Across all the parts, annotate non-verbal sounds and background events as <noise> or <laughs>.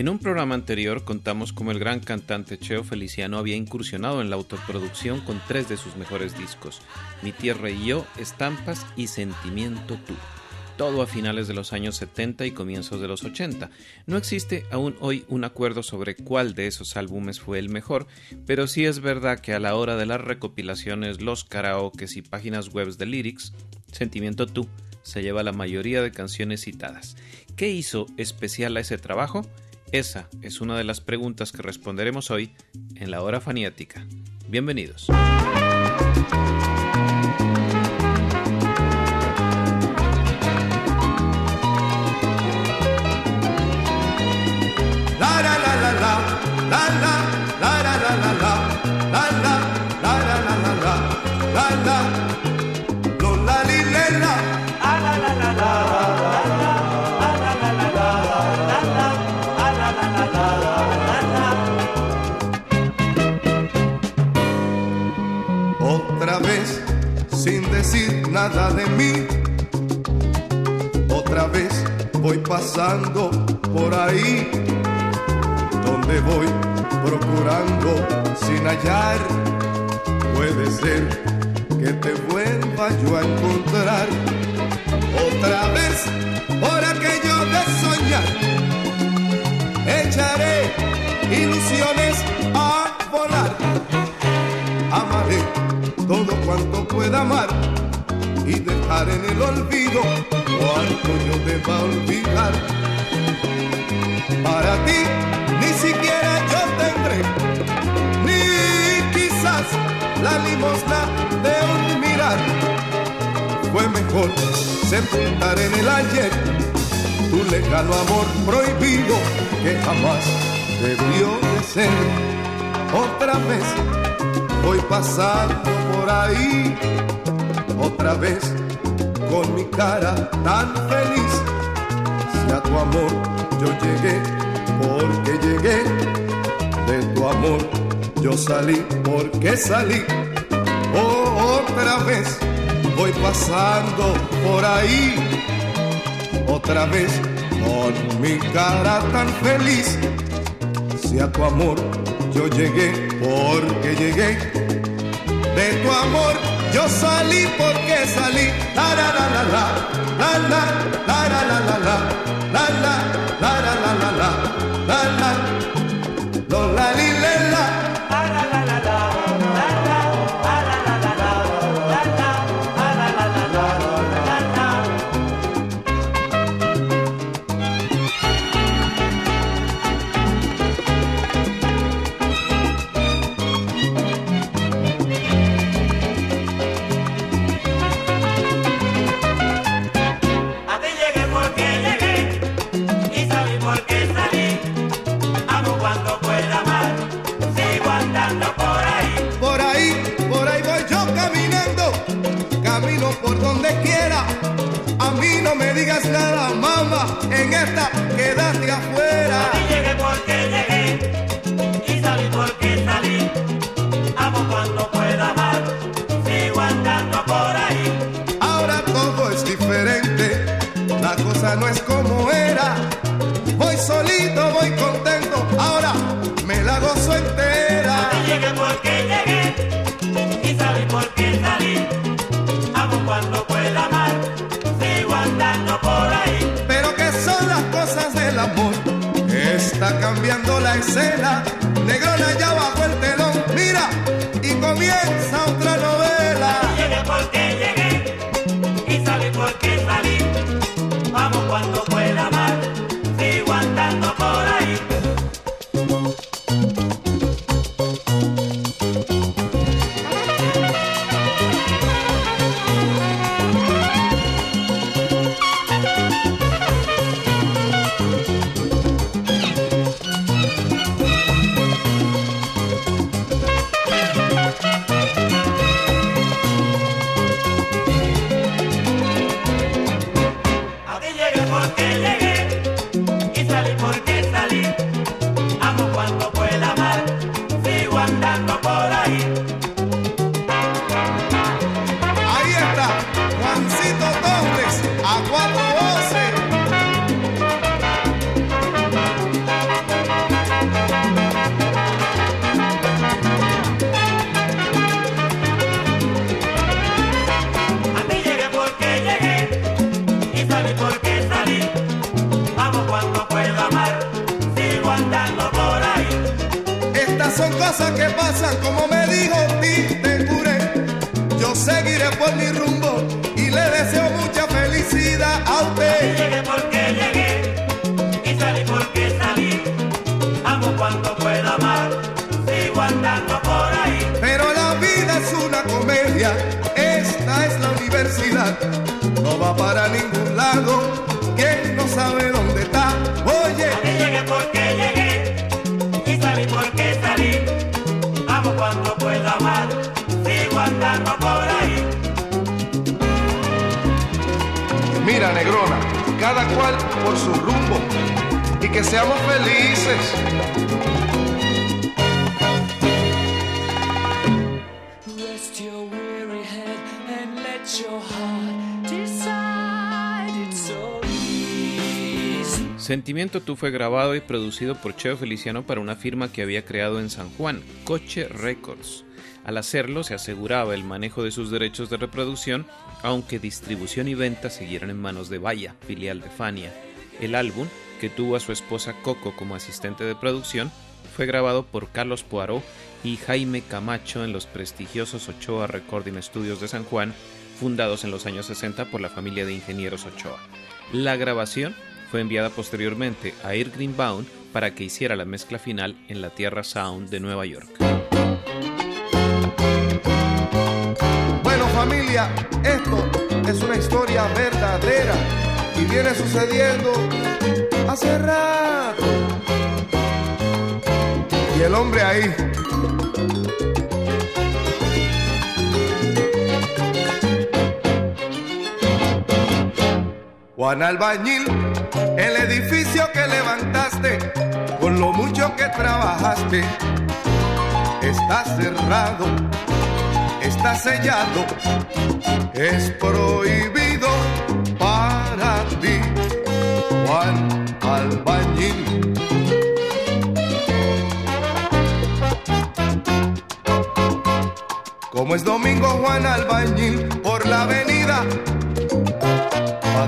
En un programa anterior contamos cómo el gran cantante Cheo Feliciano había incursionado en la autoproducción con tres de sus mejores discos, Mi Tierra y Yo, Estampas y Sentimiento Tú. Todo a finales de los años 70 y comienzos de los 80. No existe aún hoy un acuerdo sobre cuál de esos álbumes fue el mejor, pero sí es verdad que a la hora de las recopilaciones, los karaokes y páginas web de lyrics, Sentimiento Tú se lleva la mayoría de canciones citadas. ¿Qué hizo especial a ese trabajo? Esa es una de las preguntas que responderemos hoy en la hora faniática. Bienvenidos. Nada de mí Otra vez voy pasando por ahí donde voy procurando sin hallar. Puede ser que te vuelva yo a encontrar otra vez por aquello de soñar. Echaré ilusiones a volar. Amaré todo cuanto pueda amar y dejar en el olvido cuanto yo deba olvidar. Para ti ni siquiera yo tendré, ni quizás la limosna de un mirar. Fue mejor sepultar en el ayer tu lejano amor prohibido que jamás debió de ser. Otra vez voy pasando por ahí, otra vez con mi cara tan feliz. Si a tu amor yo llegué, porque llegué, de tu amor yo salí, porque salí. Oh, otra vez voy pasando por ahí, otra vez con mi cara tan feliz. Si a tu amor yo llegué, porque llegué, de tu amor yo salí, porque salí. La la la la la, la la la la la la easy. Sentimiento Tú fue grabado y producido por Cheo Feliciano para una firma que había creado en San Juan, Coche Records. Al hacerlo se aseguraba el manejo de sus derechos de reproducción, aunque distribución y venta siguieron en manos de Vaya, filial de Fania. El álbum, que tuvo a su esposa Coco como asistente de producción, fue grabado por Carlos Poirot y Jaime Camacho en los prestigiosos Ochoa Recording Studios de San Juan, fundados en los años 60 por la familia de ingenieros Ochoa. La grabación fue enviada posteriormente a Air Greenbaum para que hiciera la mezcla final en la Tierra Sound de Nueva York. Bueno familia, esto es una historia verdadera y viene sucediendo hace rato. Y el hombre ahí. Juan Albañil, el edificio que levantaste, con lo mucho que trabajaste, está cerrado está sellado, es prohibido para ti, Juan Albañil. Como es domingo Juan Albañil por la avenida,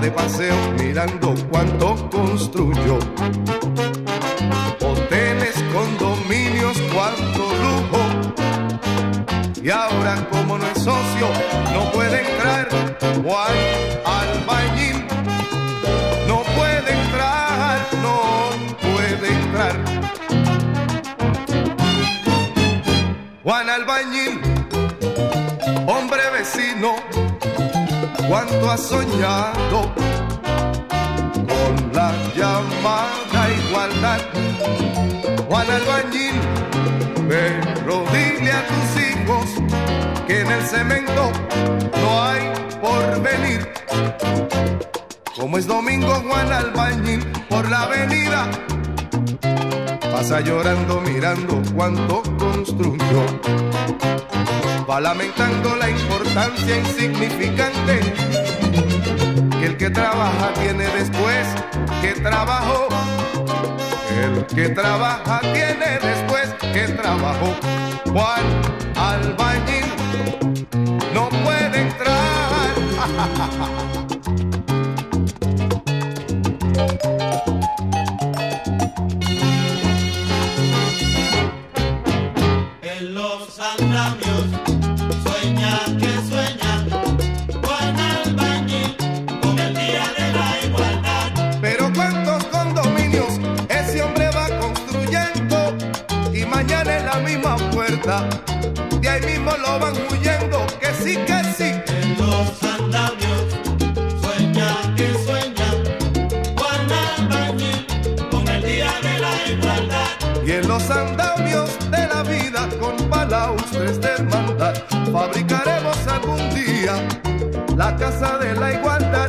de paseo mirando cuánto construyó. Hoteles, condominios, cuánto lujo y ahora como no es socio no puede entrar cuánto ha soñado con la llamada igualdad Juan Albañil pero dile a tus hijos que en el cemento no hay porvenir. Como es domingo Juan Albañil por la avenida, pasa llorando mirando cuánto construyó. Va lamentando la importancia insignificante que el que trabaja tiene después que trabajó. El que trabaja tiene después que trabajó. Juan Albañil no puede entrar. <laughs> vida. De ahí mismo lo van huyendo, que sí, que sí. En los andamios sueña que sueña Juan Albañil con el día de la igualdad. Y en los andamios de la vida con balaustres de hermandad fabricaremos algún día la casa de la igualdad.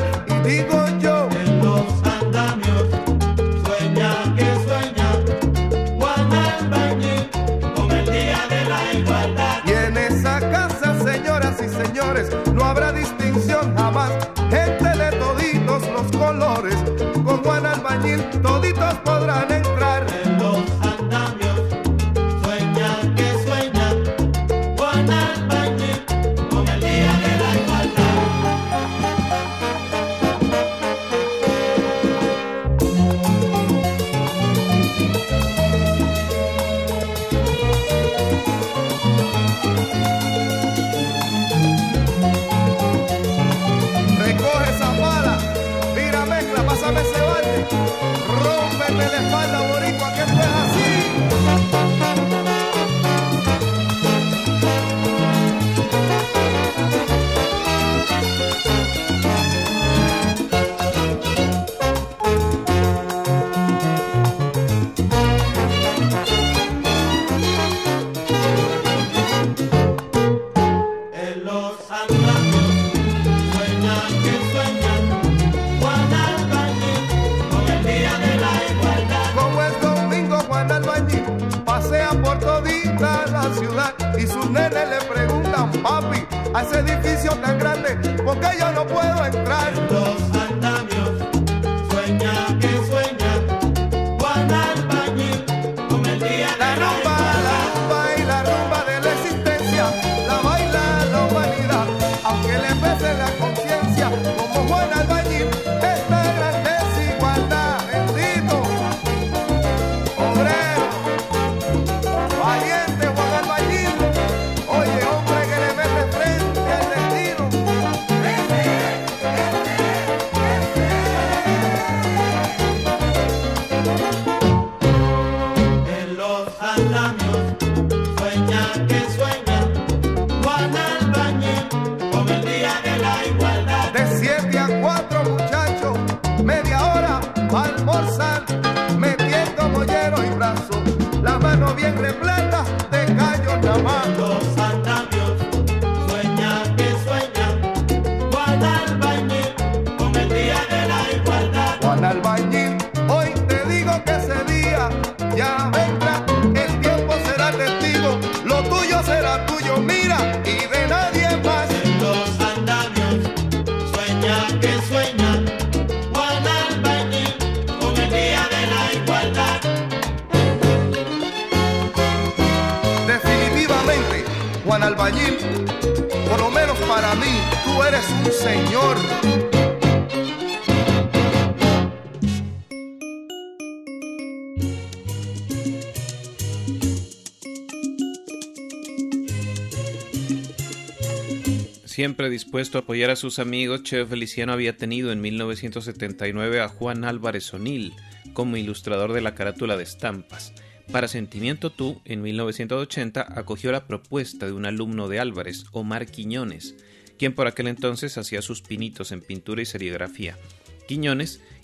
Siempre dispuesto a apoyar a sus amigos, Cheo Feliciano había tenido en 1979 a Juan Álvarez O'Neill como ilustrador de la carátula de estampas. Para Sentimiento Tú, en 1980, acogió la propuesta de un alumno de Álvarez, Omar Quiñones, quien por aquel entonces hacía sus pinitos en pintura y serigrafía.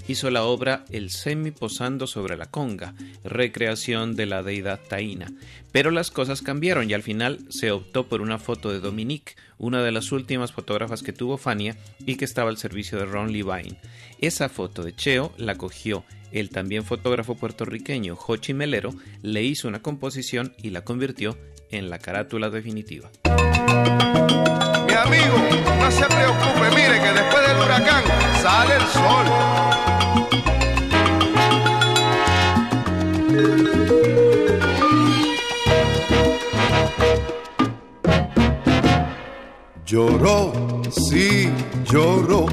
Hizo la obra El Semi posando sobre la conga, recreación de la deidad taína. Pero las cosas cambiaron y al final se optó por una foto de Dominique, una de las últimas fotógrafas que tuvo Fania y que estaba al servicio de Ron Levine. Esa foto de Cheo la cogió el también fotógrafo puertorriqueño Jochi Melero, le hizo una composición y la convirtió en la carátula definitiva. Mi amigo, no se preocupe, mire que después del huracán sale el sol. Lloró, sí, lloró.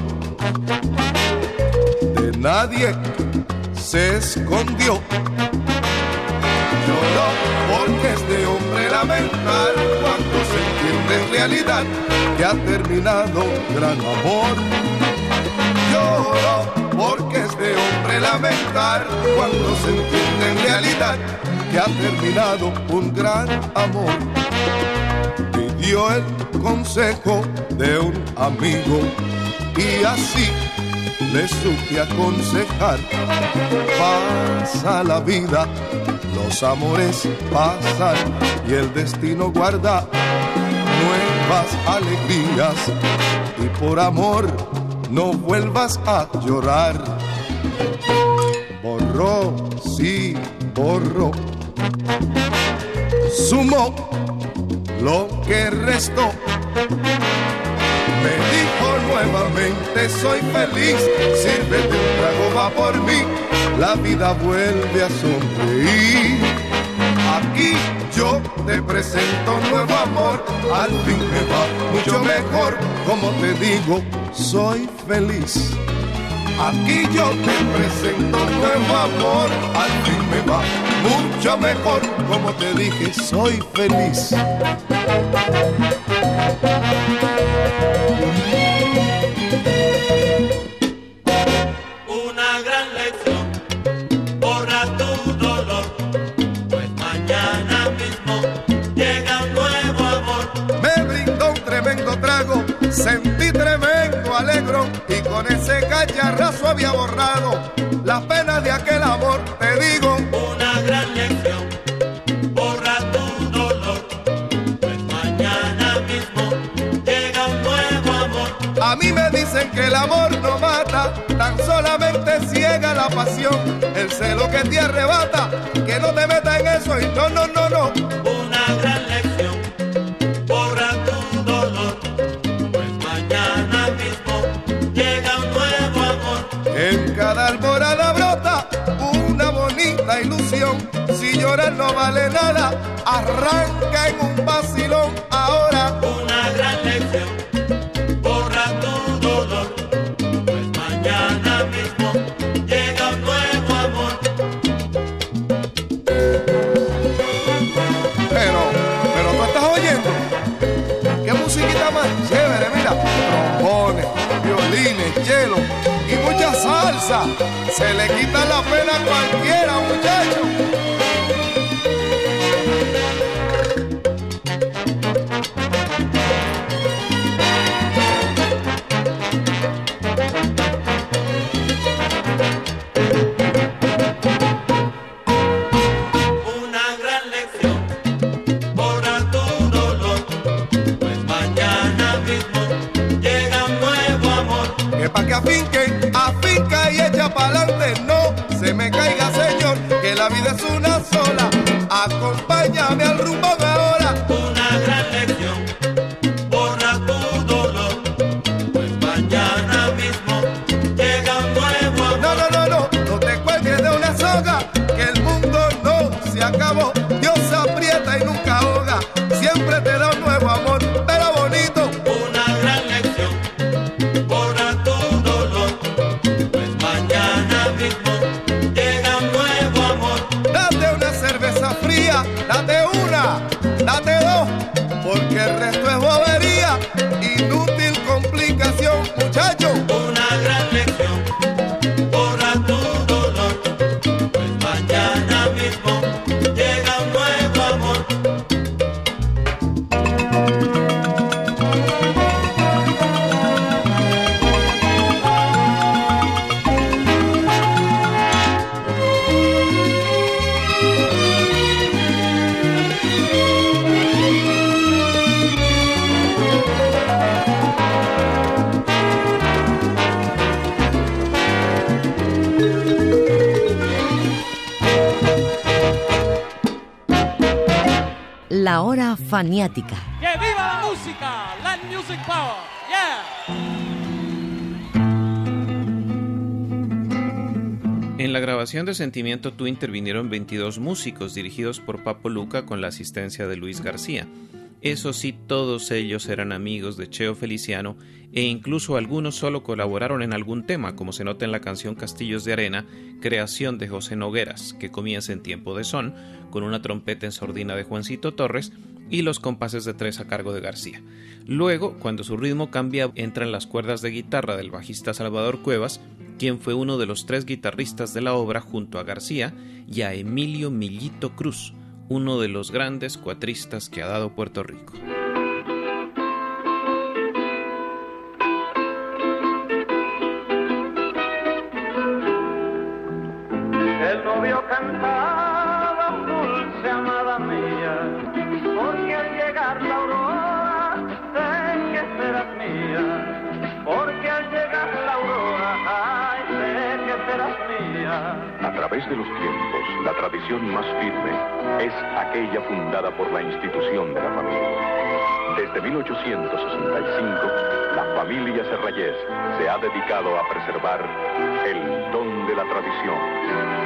De nadie se escondió. Lloró porque es de hombre lamentar cuando se entiende en realidad que ha terminado gran amor. Lloró porque es de hombre lamentar cuando se entiende en realidad que ha terminado un gran amor. Pidió el consejo de un amigo y así le supe aconsejar. Pasa la vida, los amores pasan y el destino guarda nuevas alegrías. Y por amor no vuelvas a llorar. Borró, sí, borró. Sumó lo que restó me dijo nuevamente soy feliz, sírvete un trago va por mí, la vida vuelve a sonreír. Aquí yo te presento nuevo amor, al fin me va mucho mejor, como te digo, soy feliz. Aquí yo te presento nuevo amor, al fin me va mucho mejor, como te dije, soy feliz. Cacharrazo había borrado las penas de aquel amor. Te digo, Una gran lección, borra tu dolor, pues mañana mismo llega un nuevo amor. a mí me dicen que el amor no mata, tan solamente ciega la pasión, el celo que te arrebata, que no te meta arranca en un vacilón. Ahora Una gran lección, borra tu dolor, pues mañana mismo llega un nuevo amor. Pero, pero tú estás oyendo. Qué musiquita más chévere, mira. Trombones, violines, hielo y mucha salsa. Se le quita la pena a cualquiera, muchacho. ¡Que viva la música! Land Music Power. Yeah. En la grabación de Sentimiento Tú intervinieron 22 músicos dirigidos por Papo Luca con la asistencia de Luis García. Eso sí, todos ellos eran amigos de Cheo Feliciano e incluso algunos solo colaboraron en algún tema, como se nota en la canción Castillos de Arena, creación de José Nogueras, que comienza en tiempo de son, con una trompeta en sordina de Juancito Torres, y los compases de tres a cargo de García. Luego, cuando su ritmo cambia, entran las cuerdas de guitarra del bajista Salvador Cuevas, quien fue uno de los tres guitarristas de la obra junto a García y a Emilio Millito Cruz, uno de los grandes cuatristas que ha dado Puerto Rico. través de los tiempos, la tradición más firme es aquella fundada por la institución de la familia. Desde 1865, la familia Serrayés se ha dedicado a preservar el don de la tradición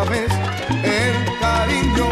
el cariño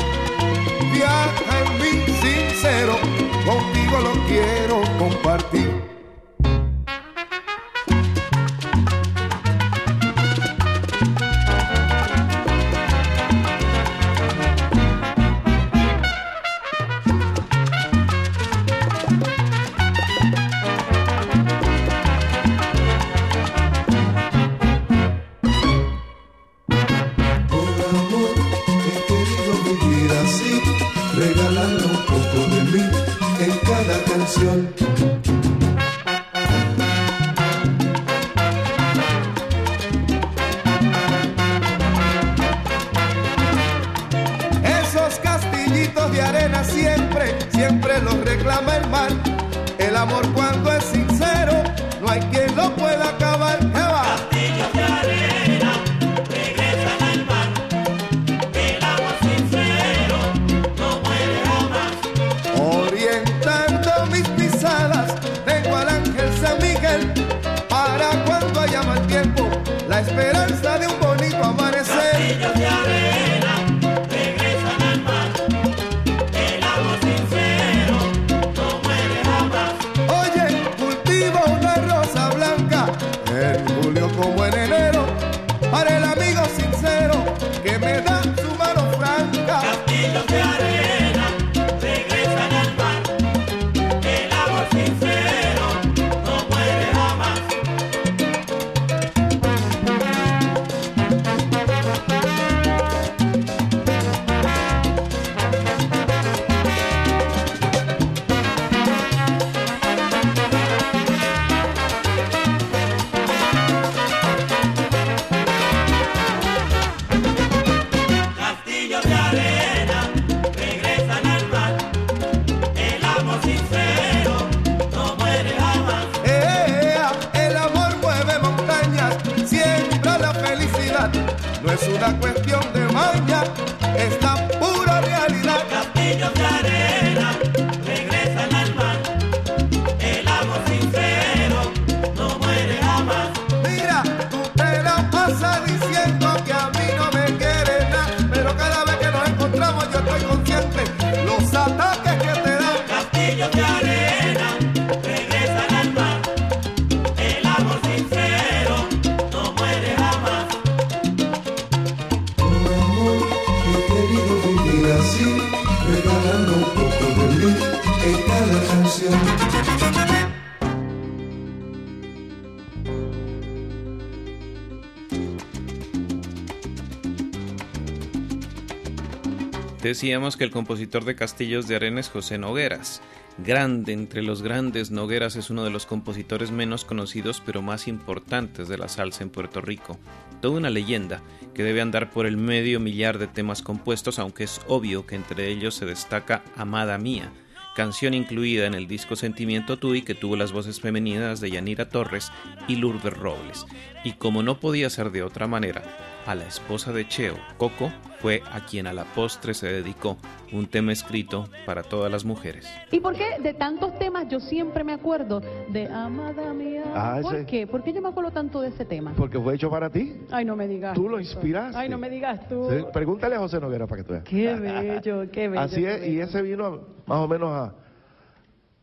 Decíamos que el compositor de Castillos de Arena José Nogueras. Grande entre los grandes, Nogueras es uno de los compositores menos conocidos pero más importantes de la salsa en Puerto Rico. Toda una leyenda que debe andar por el medio millar de temas compuestos, aunque es obvio que entre ellos se destaca Amada Mía, canción incluida en el disco Sentimiento Tui que tuvo las voces femeninas de Yanira Torres y Lourdes Robles. Y como no podía ser de otra manera, a la esposa de Cheo, Coco, fue a quien a la postre se dedicó un tema escrito para todas las mujeres. ¿Y por qué de tantos temas yo siempre me acuerdo de Amada Mía? Ah, ¿Por ese- qué? ¿Por qué yo me acuerdo tanto de ese tema? Porque fue hecho para ti. Ay, no me digas. Tú lo inspiraste. Ay, no me digas tú. Sí, Pregúntale a José Noguera para que tú veas. Qué bello, qué bello. Así es, y ese vino a- más o menos a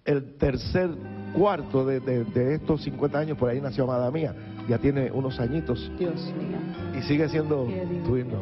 el tercer cuarto de, de- de estos 50 años, por ahí nació Amada Mía. Ya tiene unos añitos Dios mío. y sigue siendo tu himno.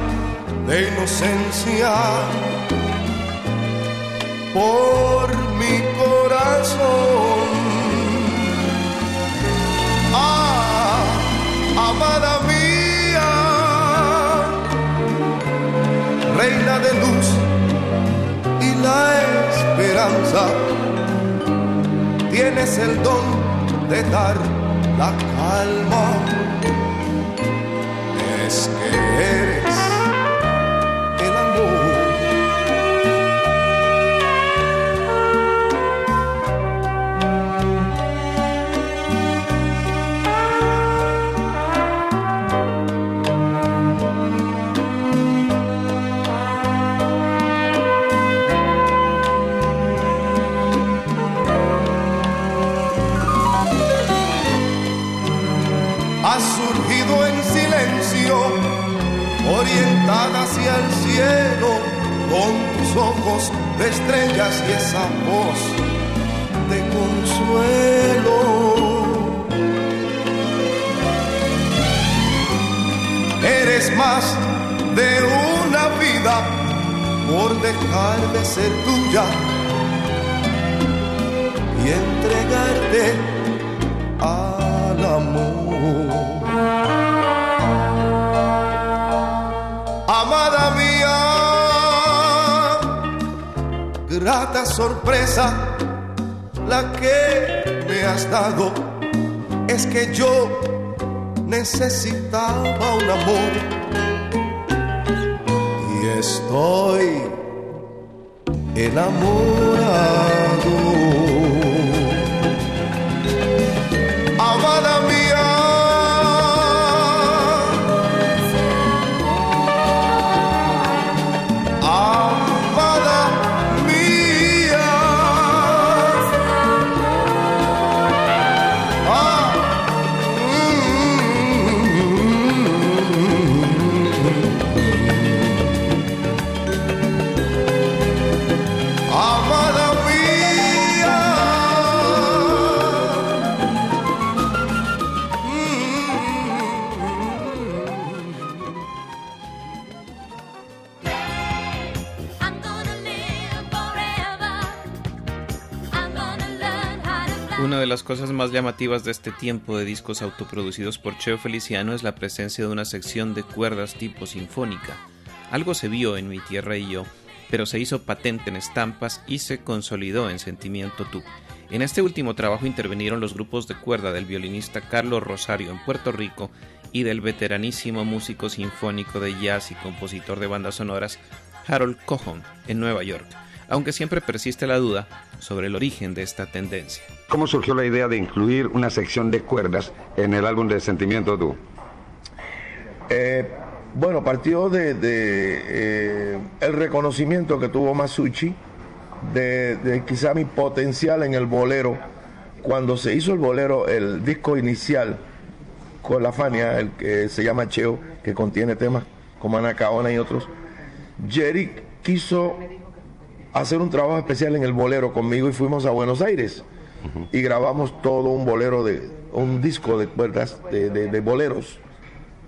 de inocencia por mi corazón. Ah, amada mía, reina de luz y la esperanza, tienes el don de dar la calma. Hacia el cielo, con tus ojos de estrellas y esa voz de consuelo. Eres más de una vida por dejar de ser tuya y entregarte grata sorpresa la que me has dado es que yo necesitaba un amor y estoy enamorado. Las cosas más llamativas de este tiempo de discos autoproducidos por Cheo Feliciano es la presencia de una sección de cuerdas tipo sinfónica. Algo se vio en Mi Tierra y yo, pero se hizo patente en estampas y se consolidó en Sentimiento Tú. En este último trabajo intervinieron los grupos de cuerda del violinista Carlos Rosario en Puerto Rico y del veteranísimo músico sinfónico de jazz y compositor de bandas sonoras Harold Cohon en Nueva York, aunque siempre persiste la duda sobre el origen de esta tendencia. ¿Cómo surgió la idea de incluir una sección de cuerdas en el álbum de Sentimiento Tú? Eh, bueno, partió de, de, eh, el reconocimiento que tuvo Masucci de, quizá mi potencial en el bolero. Cuando se hizo el bolero, el disco inicial con la Fania, el que se llama Cheo, que contiene temas como Anacaona y otros, Jerry quiso hacer un trabajo especial en el bolero conmigo y fuimos a Buenos Aires y grabamos todo un bolero de un disco de cuerdas de, boleros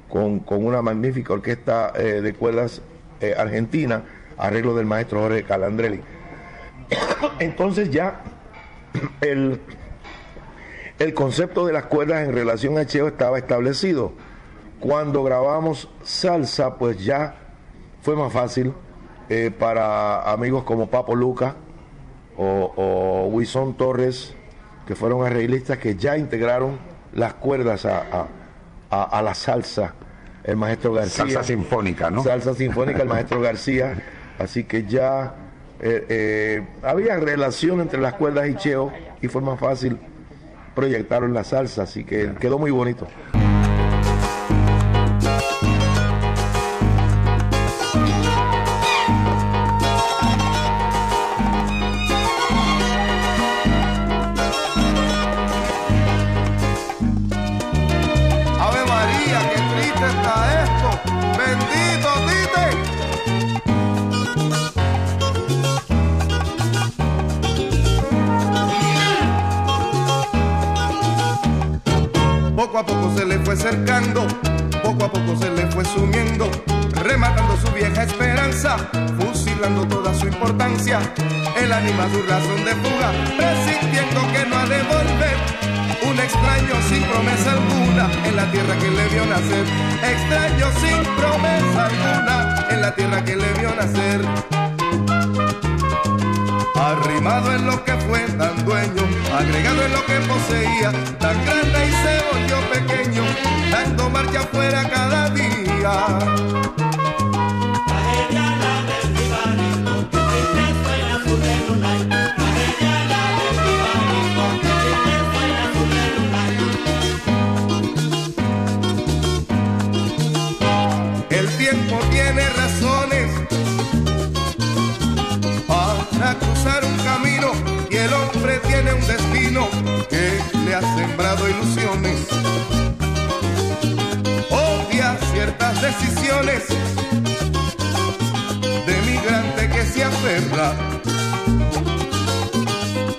con, con una magnífica orquesta eh, de cuerdas eh, argentina, arreglo del maestro Jorge Calandrelli. <coughs> Entonces ya <coughs> el, el concepto de las cuerdas en relación a Cheo estaba establecido. Cuando grabamos salsa, pues ya fue más fácil eh, para amigos como Papo Luca o, o Wison Torres, que fueron arreglistas que ya integraron las cuerdas a, a- a- a la salsa. El maestro García. Salsa sinfónica, ¿no? Salsa sinfónica, el maestro García. Así que ya eh, eh, había relación entre las cuerdas y Cheo y fue más fácil proyectarlo en la salsa. Así que quedó muy bonito. Poco se le fue sumiendo, rematando su vieja esperanza, fusilando toda su importancia. El ánima su razón de fuga, presintiendo que no ha de volver. Un extraño sin promesa alguna en la tierra que le vio nacer. Extraño sin promesa alguna en la tierra que le vio nacer. En lo que fue tan dueño, agregado en lo que poseía, tan grande y se volvió pequeño, dando marcha afuera cada día. Ha sembrado ilusiones. Odia ciertas decisiones de migrante que se aferra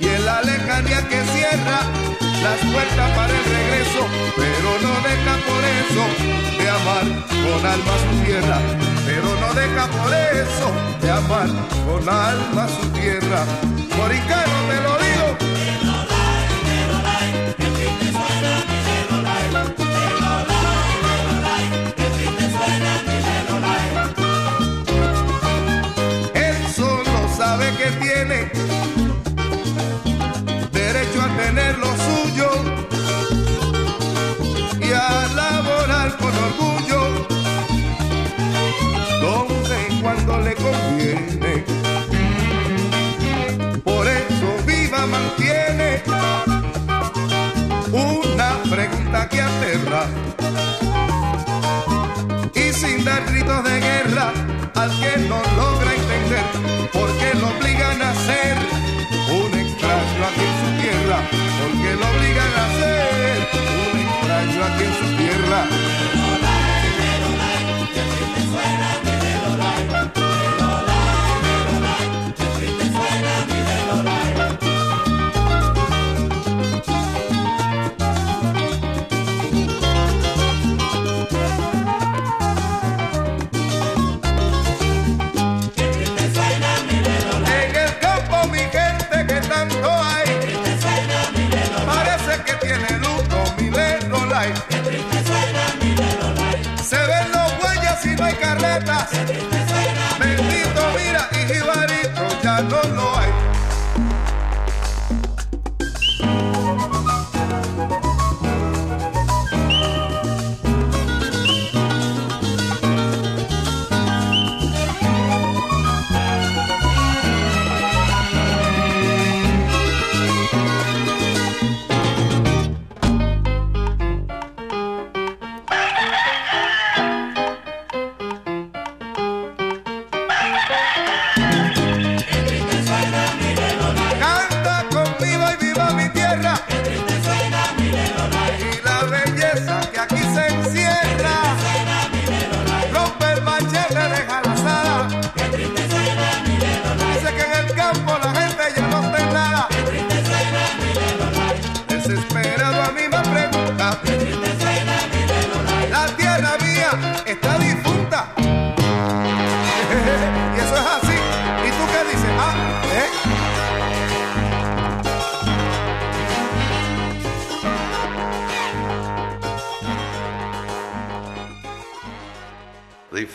y en la lejanía que cierra las puertas para el regreso, pero no deja por eso de amar con alma su tierra, pero no deja por eso de amar con alma su tierra. Moricano te lo digo. Por eso viva mantiene pregunta que aterra y sin dar gritos de guerra al que no logra entender porque lo obligan a ser un extraño aquí en su tierra porque lo obligan a ser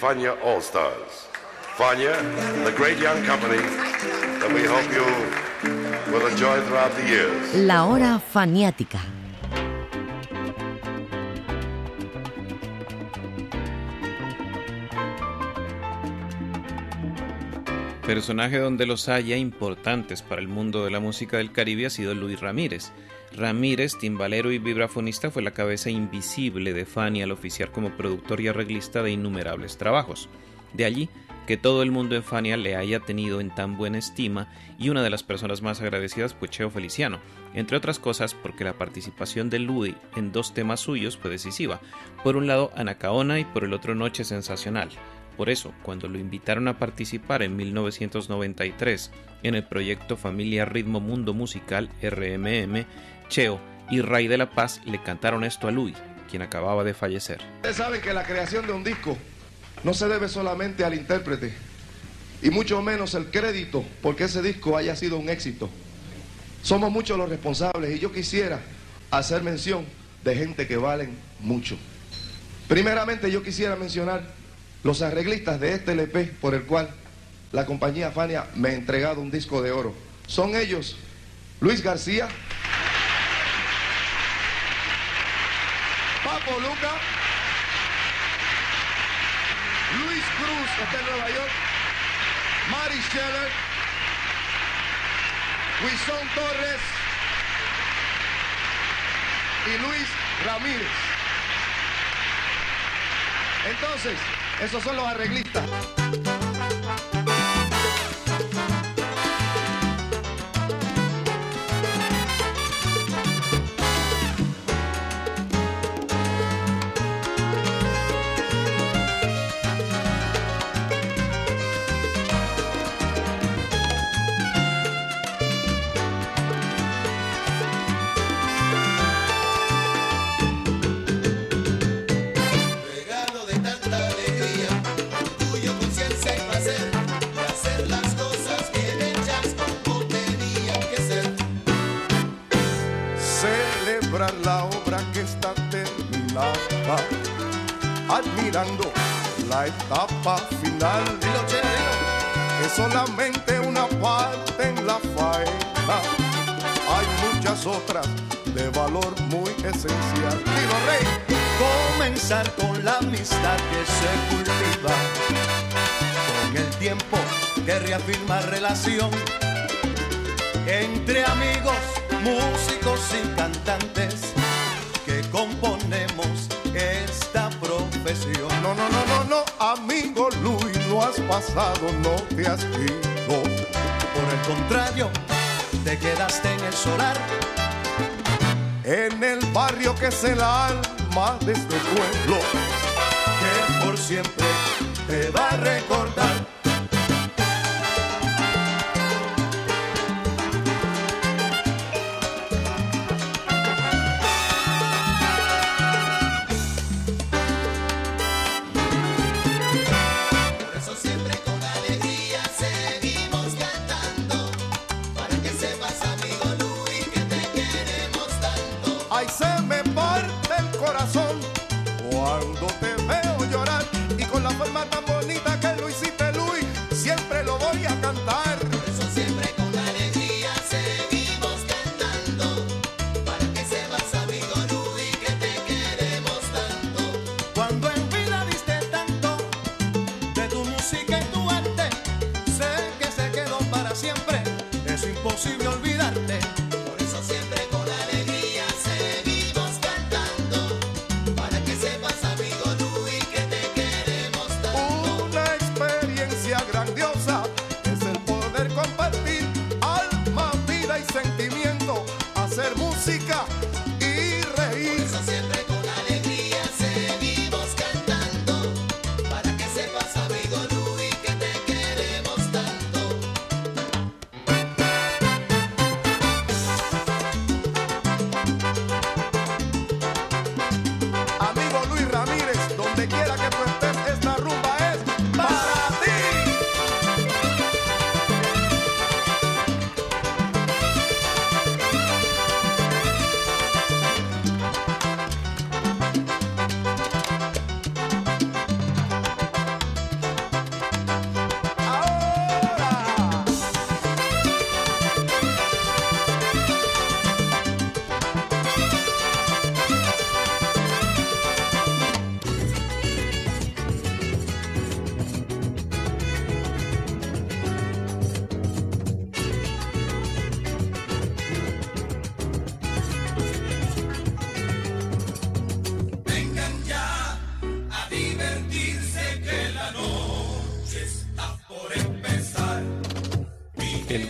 Fania All Stars. Fania, the great young company that we hope you will enjoy throughout the years. La hora faniática. Personaje donde los haya importantes para el mundo de la música del Caribe ha sido Luis Ramírez. Ramírez, timbalero y vibrafonista, fue la cabeza invisible de Fania al oficiar como productor y arreglista de innumerables trabajos. De allí que todo el mundo en Fania le haya tenido en tan buena estima y una de las personas más agradecidas fue Cheo Feliciano, entre otras cosas porque la participación de Louis en dos temas suyos fue decisiva, por un lado Anacaona y por el otro Noche Sensacional. Por eso, cuando lo invitaron a participar en 1993 en el proyecto Familia Ritmo Mundo Musical RMM, Cheo y Ray de la Paz le cantaron esto a Louis, quien acababa de fallecer. Ustedes saben que la creación de un disco no se debe solamente al intérprete y mucho menos el crédito porque ese disco haya sido un éxito. Somos muchos los responsables y yo quisiera hacer mención de gente que valen mucho. Primeramente yo quisiera mencionar los arreglistas de este LP por el cual la compañía Fania me ha entregado un disco de oro. Son ellos Luis García, Papo Luca, Luis Cruz, que en Nueva York, Mari Scheller, Wison Torres y Luis Ramírez. Entonces, esos son los arreglistas. Con la amistad que se cultiva, con el tiempo que reafirma relación entre amigos, músicos y cantantes que componemos esta profesión. No, no, no, no, no, amigo Luis, no has pasado, no te has ido. Por el contrario, te quedaste en el solar. En el barrio que es el alma de este pueblo, que por siempre te va a recordar.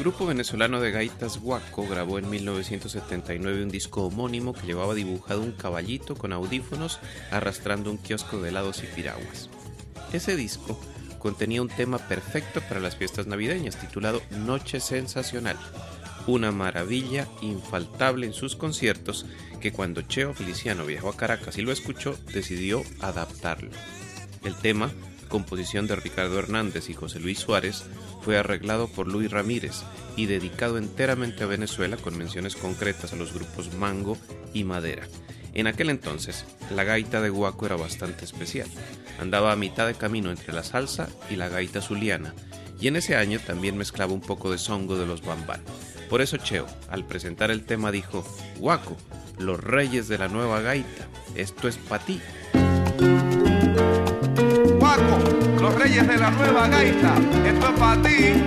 Grupo venezolano de gaitas Guaco grabó en 1979 un disco homónimo que llevaba dibujado un caballito con audífonos arrastrando un kiosco de helados y piraguas. Ese disco contenía un tema perfecto para las fiestas navideñas titulado Noche Sensacional, una maravilla infaltable en sus conciertos que cuando Cheo Feliciano viajó a Caracas y lo escuchó decidió adaptarlo. El tema, composición de Ricardo Hernández y José Luis Suárez, fue arreglado por Luis Ramírez y dedicado enteramente a Venezuela con menciones concretas a los grupos Mango y Madera. En aquel entonces, la gaita de Guaco era bastante especial. Andaba a mitad de camino entre la salsa y la gaita zuliana, y en ese año también mezclaba un poco de songo de los bambán. Por eso Cheo, al presentar el tema, dijo, Guaco, los reyes de la nueva gaita, esto es para ti. Los reyes de la nueva gaita, esto es para ti.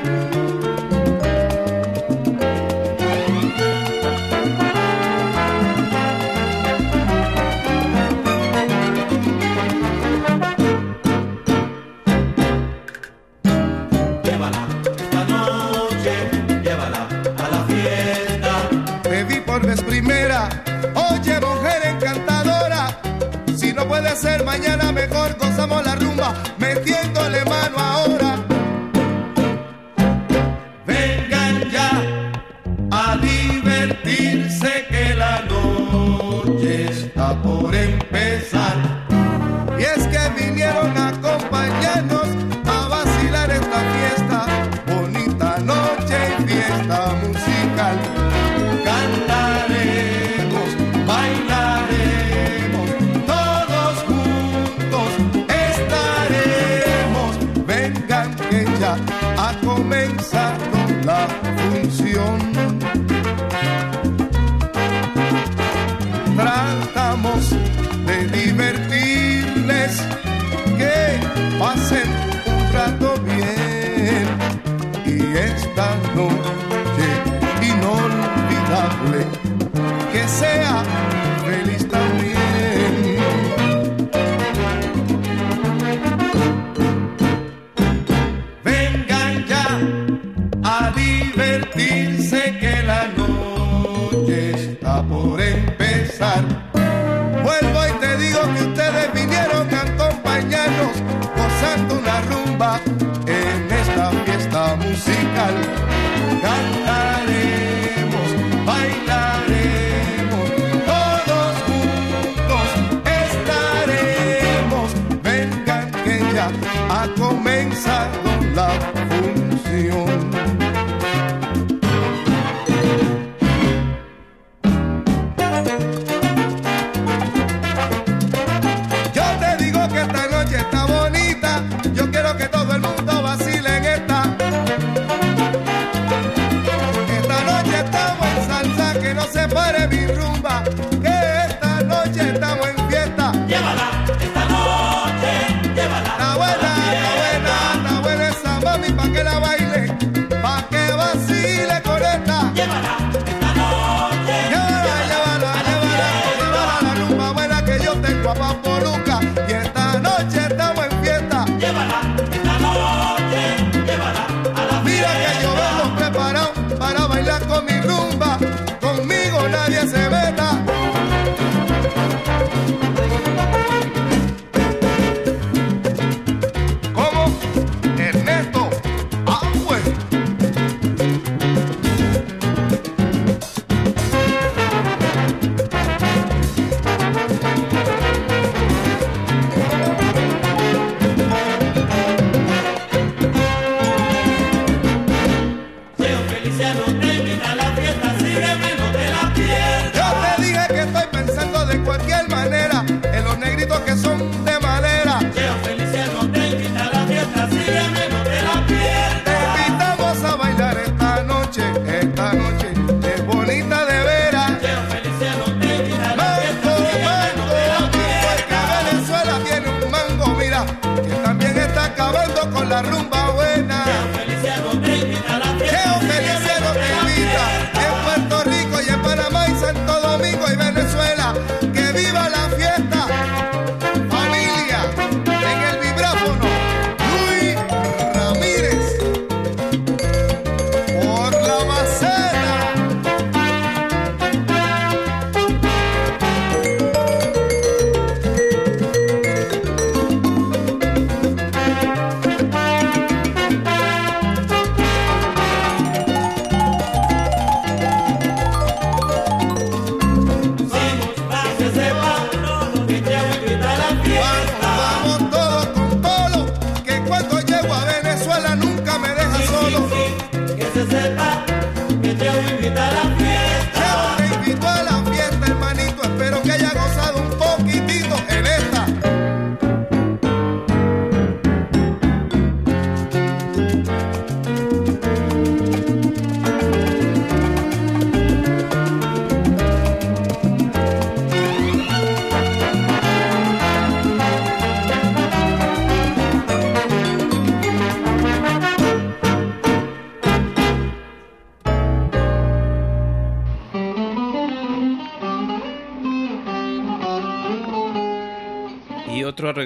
Llévala esta noche, llévala a la fiesta. Te vi por vez primera, oye mujer encantadora. Si no puede ser mañana mejor, gozamos la rumba, la función.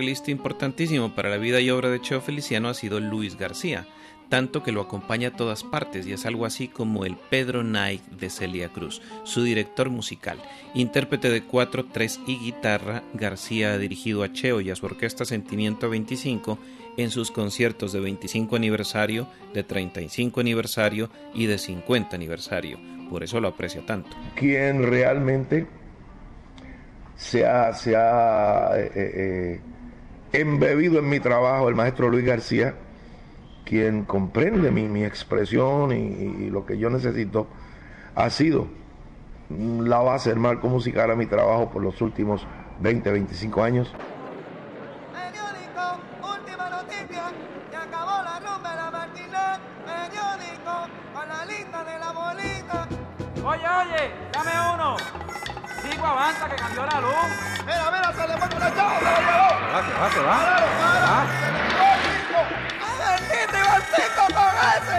Importantísimo para la vida y obra de Cheo Feliciano ha sido Luis García, tanto que lo acompaña a todas partes y es algo así como el Pedro Knight de Celia Cruz, su director musical. Intérprete de 4, 3 y guitarra, García ha dirigido a Cheo y a su orquesta Sentimiento 25 en sus conciertos de 25 aniversario, de 35 aniversario y de 50 aniversario. Por eso lo aprecia tanto. quien realmente se ha, se ha eh, eh, embebido en mi trabajo, el maestro Luis García, quien comprende mi, mi expresión y, y lo que yo necesito, ha sido la base del marco musical a mi trabajo por los últimos 20, 25 años. Periódico, última noticia, que acabó la rumba de la. Periódico, con la lista de la bolita. Oye, oye, dame uno. Avanza que cambió la luz. Mira, mira, se le pone una chava, se lo llevó. Va, que va, que va. Claro, claro. Va. ¡Bendito Ivancito con ese!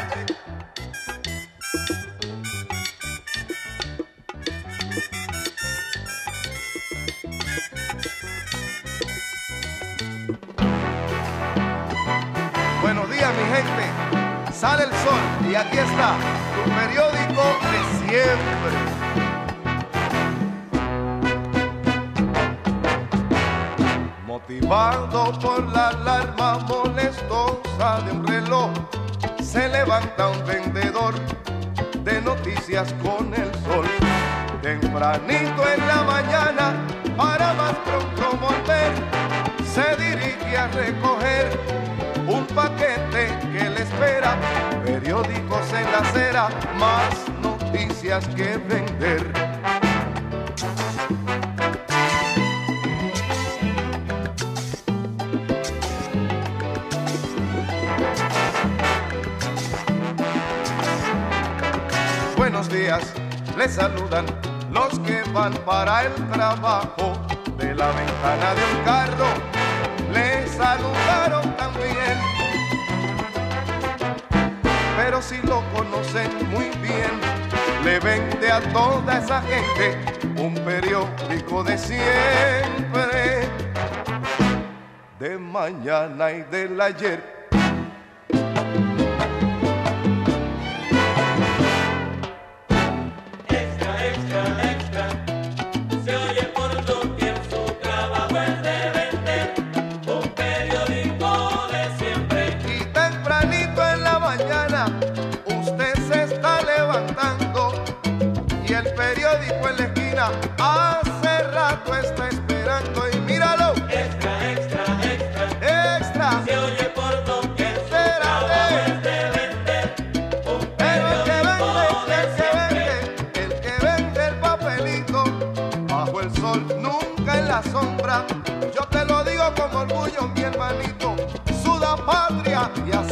Buenos días, mi gente. Sale el sol y aquí está tu periódico de siempre. Motivado por la alarma molestosa de un reloj, se levanta un vendedor de noticias con el sol. Tempranito en la mañana, para más pronto volver, se dirige a recoger un paquete que le espera, periódicos en la acera, más noticias que vender. Buenos días, les saludan los que van para el trabajo de la ventana de un carro. Les saludaron también, pero si lo conocen muy bien, le vende a toda esa gente un periódico de siempre, de mañana y del ayer.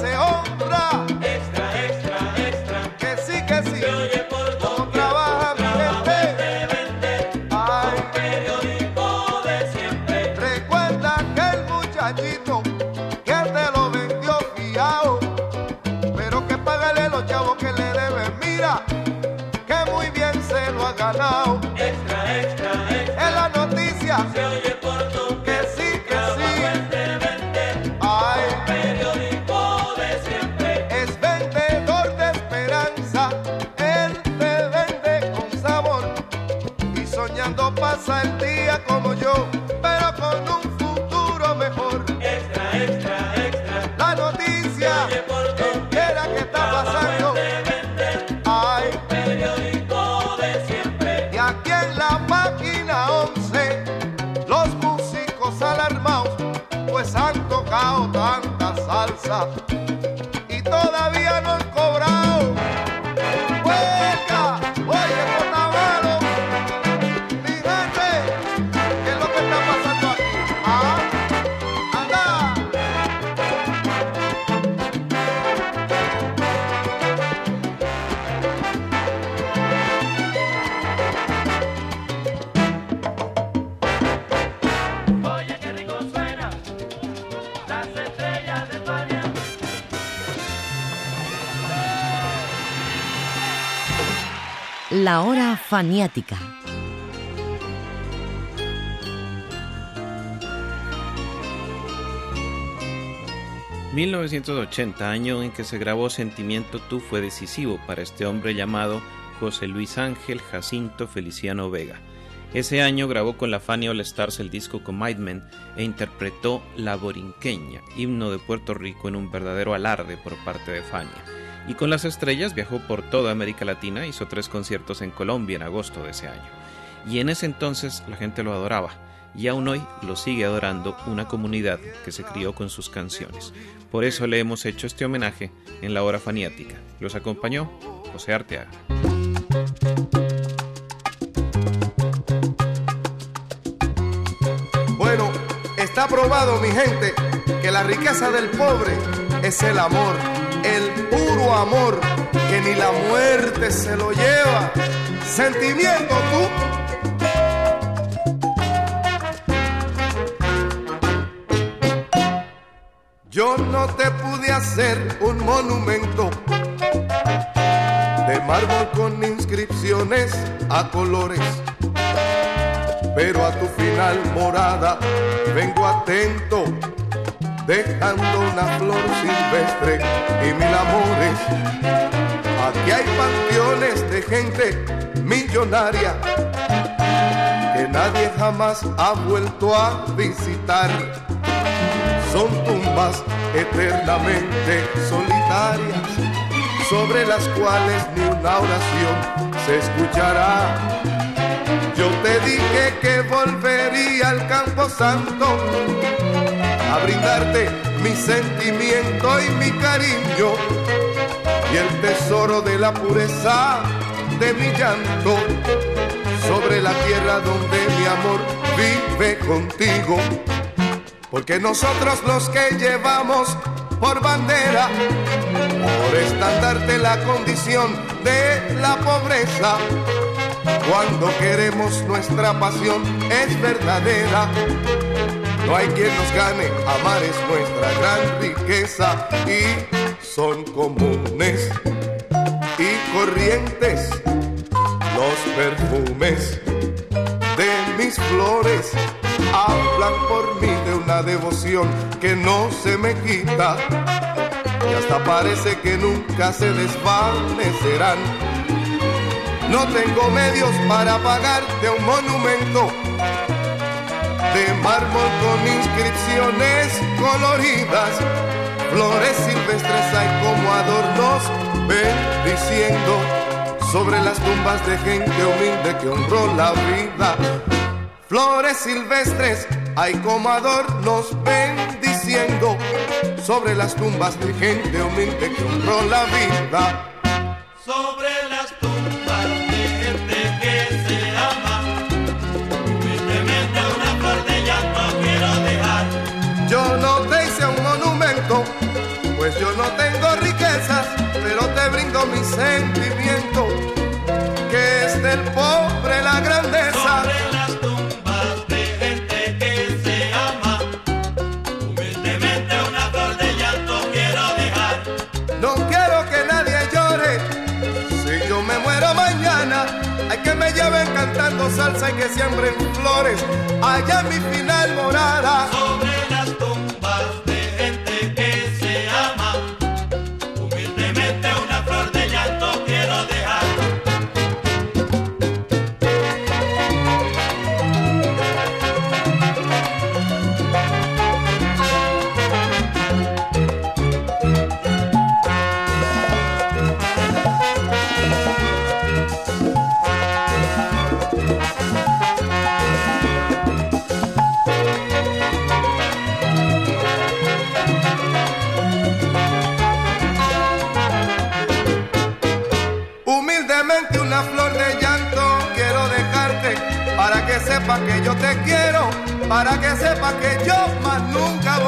León. Salsa faniática. ...1980, año en que se grabó Sentimiento Tú fue decisivo para este hombre llamado José Luis Ángel Jacinto Feliciano Vega. Ese año grabó con la Fania All Stars el disco Commitment e interpretó La Borinqueña, himno de Puerto Rico en un verdadero alarde por parte de Fania. Y con las estrellas viajó por toda América Latina, hizo tres conciertos en Colombia en agosto de ese año. Y en ese entonces la gente lo adoraba, y aún hoy lo sigue adorando una comunidad que se crió con sus canciones. Por eso le hemos hecho este homenaje en la hora faniática. Los acompañó José Arteaga. Bueno, está probado, mi gente, que la riqueza del pobre es el amor, el puro amor, que ni la muerte se lo lleva. Sentimiento tú. Yo no te pude hacer un monumento de mármol con inscripciones a colores pero a tu final morada vengo atento, dejando una flor silvestre y mil amores. Aquí hay panteones de gente millonaria que nadie jamás ha vuelto a visitar. Son tumbas eternamente solitarias, sobre las cuales ni una oración se escuchará. Yo te dije que volvería al campo santo a brindarte mi sentimiento y mi cariño y el tesoro de la pureza de mi llanto sobre la tierra donde mi amor vive contigo. Porque nosotros los que llevamos por bandera, por estandarte la condición de la pobreza, cuando queremos nuestra pasión es verdadera. No hay quien nos gane, amar es nuestra gran riqueza y son comunes y corrientes los perfumes de mis flores. Hablan por mí de una devoción que no se me quita y hasta parece que nunca se desvanecerán. No tengo medios para pagarte un monumento de mármol con inscripciones coloridas, flores silvestres hay como adornos bendiciendo sobre las tumbas de gente humilde que honró la vida. Flores silvestres hay como adornos bendiciendo sobre las tumbas de gente humilde que honró la vida. sobre las mi sentimiento, que es del pobre la grandeza. Sobre las tumbas de gente que se ama. Humildemente una flor de llanto quiero dejar. No quiero que nadie llore, si yo me muero mañana, hay que me lleven cantando salsa y que siembren flores, allá en mi final morada. Sobre para que sepa que yo más nunca voy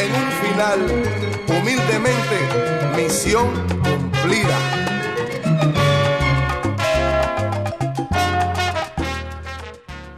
en un final, humildemente, misión cumplida.